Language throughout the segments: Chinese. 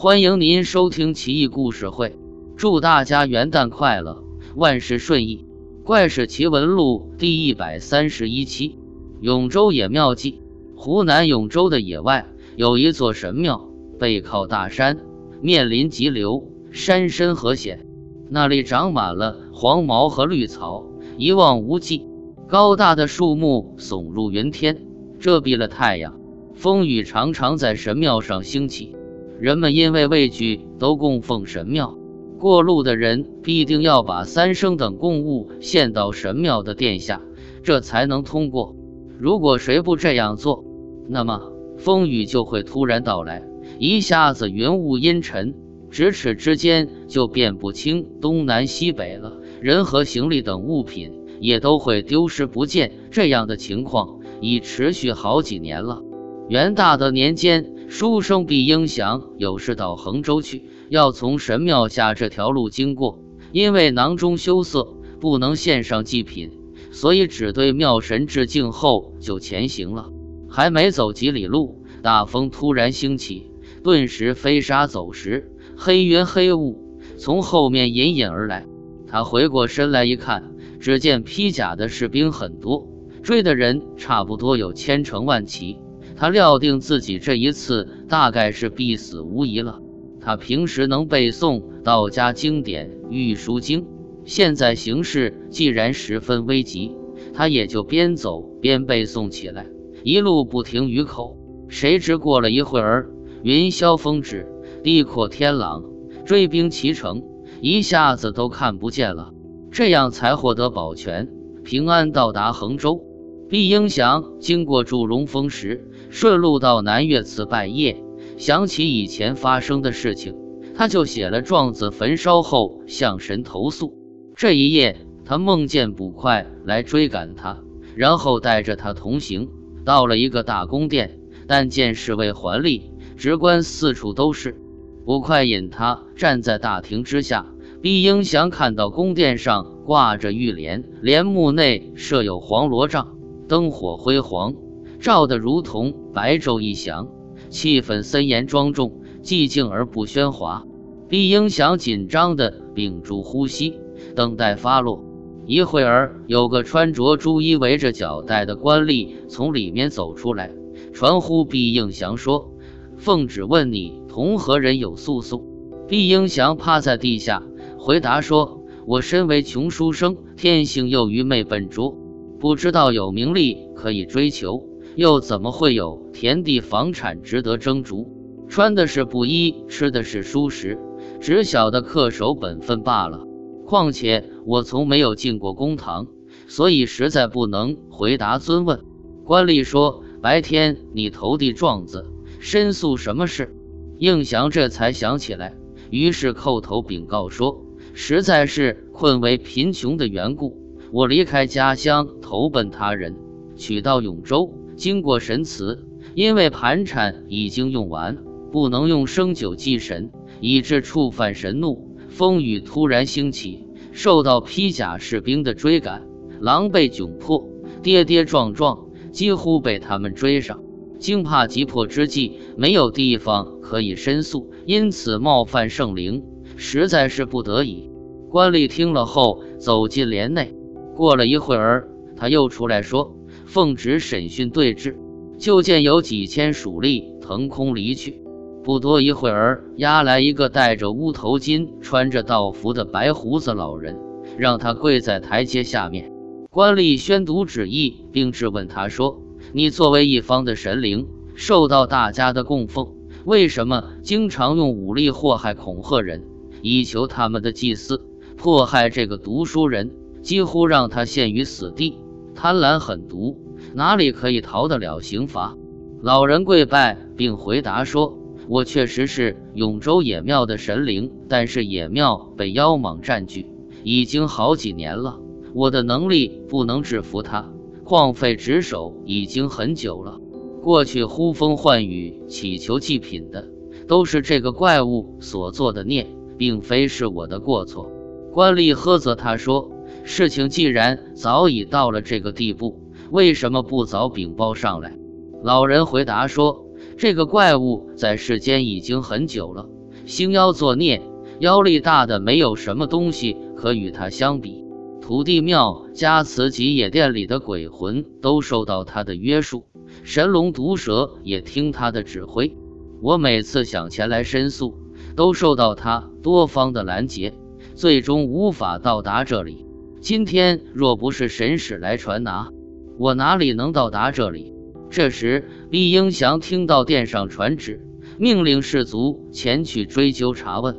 欢迎您收听奇异故事会，祝大家元旦快乐，万事顺意。怪事奇闻录第一百三十一期：永州野庙记。湖南永州的野外。有一座神庙，背靠大山，面临急流，山深河险，那里长满了黄毛和绿草，一望无际。高大的树木耸入云天，遮蔽了太阳，风雨常常在神庙上兴起。人们因为畏惧，都供奉神庙。过路的人必定要把三牲等供物献到神庙的殿下，这才能通过。如果谁不这样做，那么风雨就会突然到来，一下子云雾阴沉，咫尺之间就辨不清东南西北了。人和行李等物品也都会丢失不见。这样的情况已持续好几年了。元大德年间。书生毕英祥有事到衡州去，要从神庙下这条路经过，因为囊中羞涩，不能献上祭品，所以只对庙神致敬后就前行了。还没走几里路，大风突然兴起，顿时飞沙走石，黑云黑雾从后面隐隐而来。他回过身来一看，只见披甲的士兵很多，追的人差不多有千乘万骑。他料定自己这一次大概是必死无疑了。他平时能背诵道家经典《玉书经》，现在形势既然十分危急，他也就边走边背诵起来，一路不停于口。谁知过了一会儿，云消风止，地阔天朗，追兵齐成，一下子都看不见了。这样才获得保全，平安到达衡州。毕英祥经过祝融峰时。顺路到南岳祠拜谒，想起以前发生的事情，他就写了状子，焚烧后向神投诉。这一夜，他梦见捕快来追赶他，然后带着他同行，到了一个大宫殿，但见侍卫环立，直观四处都是。捕快引他站在大厅之下，毕英祥看到宫殿上挂着玉帘，帘幕内设有黄罗帐，灯火辉煌。照得如同白昼一翔，气氛森严庄重，寂静而不喧哗。毕英祥紧张地屏住呼吸，等待发落。一会儿，有个穿着朱衣、围着脚带的官吏从里面走出来，传呼毕英祥说：“奉旨问你，同何人有诉讼？”毕英祥趴在地下回答说：“我身为穷书生，天性又愚昧笨拙，不知道有名利可以追求。”又怎么会有田地房产值得争逐？穿的是布衣，吃的是蔬食，只晓得恪守本分罢了。况且我从没有进过公堂，所以实在不能回答尊问。官吏说：“白天你投递状子，申诉什么事？”应祥这才想起来，于是叩头禀告说：“实在是困为贫穷的缘故，我离开家乡，投奔他人，取到永州。”经过神祠，因为盘缠已经用完，不能用生酒祭神，以致触犯神怒。风雨突然兴起，受到披甲士兵的追赶，狼狈窘迫，跌跌撞撞，几乎被他们追上。惊怕急迫之际，没有地方可以申诉，因此冒犯圣灵，实在是不得已。官吏听了后，走进帘内。过了一会儿，他又出来说。奉旨审讯对质，就见有几千属吏腾空离去。不多一会儿，押来一个戴着乌头巾、穿着道服的白胡子老人，让他跪在台阶下面。官吏宣读旨意，并质问他说：“你作为一方的神灵，受到大家的供奉，为什么经常用武力祸害、恐吓人，以求他们的祭祀？迫害这个读书人，几乎让他陷于死地。”贪婪狠毒，哪里可以逃得了刑罚？老人跪拜，并回答说：“我确实是永州野庙的神灵，但是野庙被妖蟒占据，已经好几年了。我的能力不能制服他，旷废职守已经很久了。过去呼风唤雨、祈求祭品的，都是这个怪物所做的孽，并非是我的过错。”官吏呵责他说。事情既然早已到了这个地步，为什么不早禀报上来？老人回答说：“这个怪物在世间已经很久了，星妖作孽，妖力大的没有什么东西可与他相比。土地庙、加慈及野殿里的鬼魂都受到他的约束，神龙毒蛇也听他的指挥。我每次想前来申诉，都受到他多方的拦截，最终无法到达这里。今天若不是神使来传达，我哪里能到达这里？这时，毕英祥听到殿上传旨，命令士卒前去追究查问。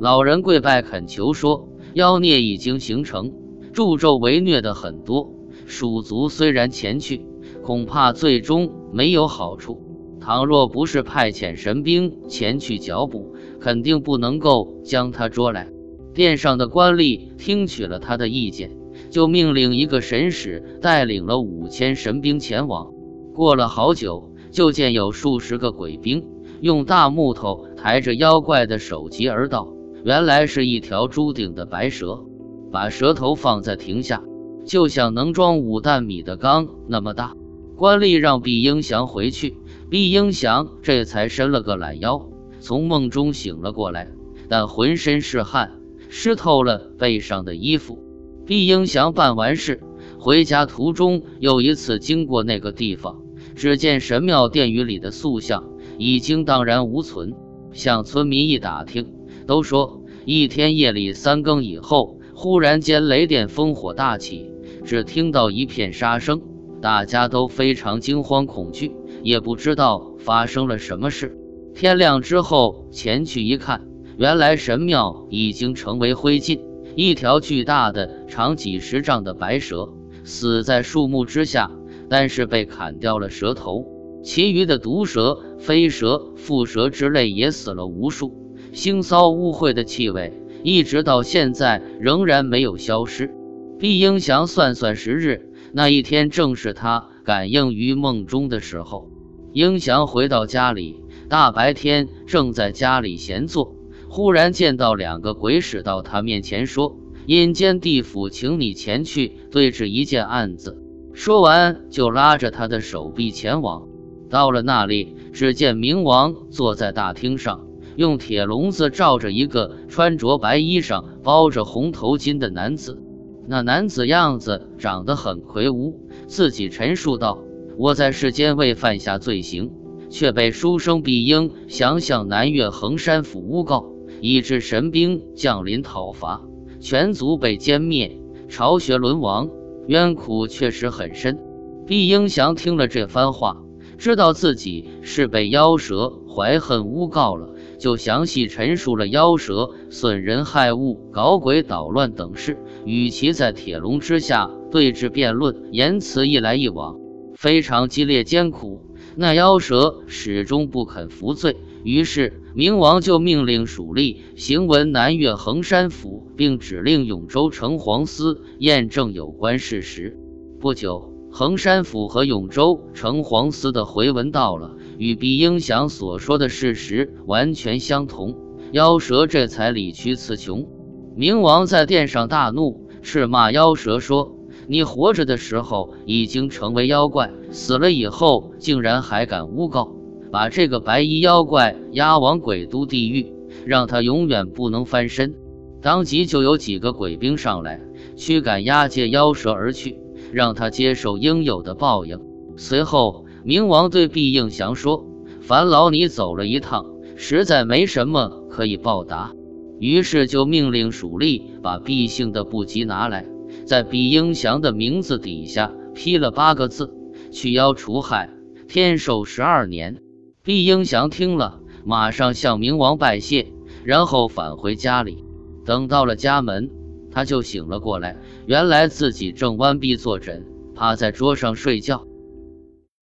老人跪拜恳求说：“妖孽已经形成。”助纣为虐的很多，蜀族虽然前去，恐怕最终没有好处。倘若不是派遣神兵前去剿捕，肯定不能够将他捉来。殿上的官吏听取了他的意见，就命令一个神使带领了五千神兵前往。过了好久，就见有数十个鬼兵用大木头抬着妖怪的首级而到，原来是一条朱顶的白蛇。把蛇头放在亭下，就像能装五担米的缸那么大。官吏让毕英祥回去，毕英祥这才伸了个懒腰，从梦中醒了过来，但浑身是汗，湿透了背上的衣服。毕英祥办完事回家途中，又一次经过那个地方，只见神庙殿宇里的塑像已经荡然无存。向村民一打听，都说一天夜里三更以后。忽然间，雷电烽火大起，只听到一片杀声，大家都非常惊慌恐惧，也不知道发生了什么事。天亮之后前去一看，原来神庙已经成为灰烬，一条巨大的、长几十丈的白蛇死在树木之下，但是被砍掉了蛇头，其余的毒蛇、飞蛇、蝮蛇之类也死了无数，腥臊污秽的气味。一直到现在仍然没有消失。毕英祥算算时日，那一天正是他感应于梦中的时候。英祥回到家里，大白天正在家里闲坐，忽然见到两个鬼使到他面前说：“阴间地府请你前去对峙一件案子。”说完就拉着他的手臂前往。到了那里，只见冥王坐在大厅上。用铁笼子罩着一个穿着白衣裳、包着红头巾的男子，那男子样子长得很魁梧，自己陈述道：“我在世间未犯下罪行，却被书生毕英降向南岳衡山府诬告，以致神兵降临讨伐，全族被歼灭，巢穴沦亡，冤苦确实很深。”毕英祥听了这番话，知道自己是被妖蛇怀恨诬告了。就详细陈述了妖蛇损人害物、搞鬼捣乱等事，与其在铁笼之下对峙辩论，言辞一来一往，非常激烈艰苦。那妖蛇始终不肯服罪，于是冥王就命令属吏行文南越衡山府，并指令永州城隍司验证有关事实。不久，衡山府和永州城隍司的回文到了。与毕英祥所说的事实完全相同，妖蛇这才理屈词穷。冥王在殿上大怒，斥骂妖蛇说：“你活着的时候已经成为妖怪，死了以后竟然还敢诬告，把这个白衣妖怪押往鬼都地狱，让他永远不能翻身。”当即就有几个鬼兵上来驱赶押解妖蛇而去，让他接受应有的报应。随后。冥王对毕应祥说：“烦劳你走了一趟，实在没什么可以报答。”于是就命令属吏把毕姓的布籍拿来，在毕应祥的名字底下批了八个字：“去妖除害，天寿十二年。”毕英祥听了，马上向冥王拜谢，然后返回家里。等到了家门，他就醒了过来，原来自己正弯臂坐枕，趴在桌上睡觉。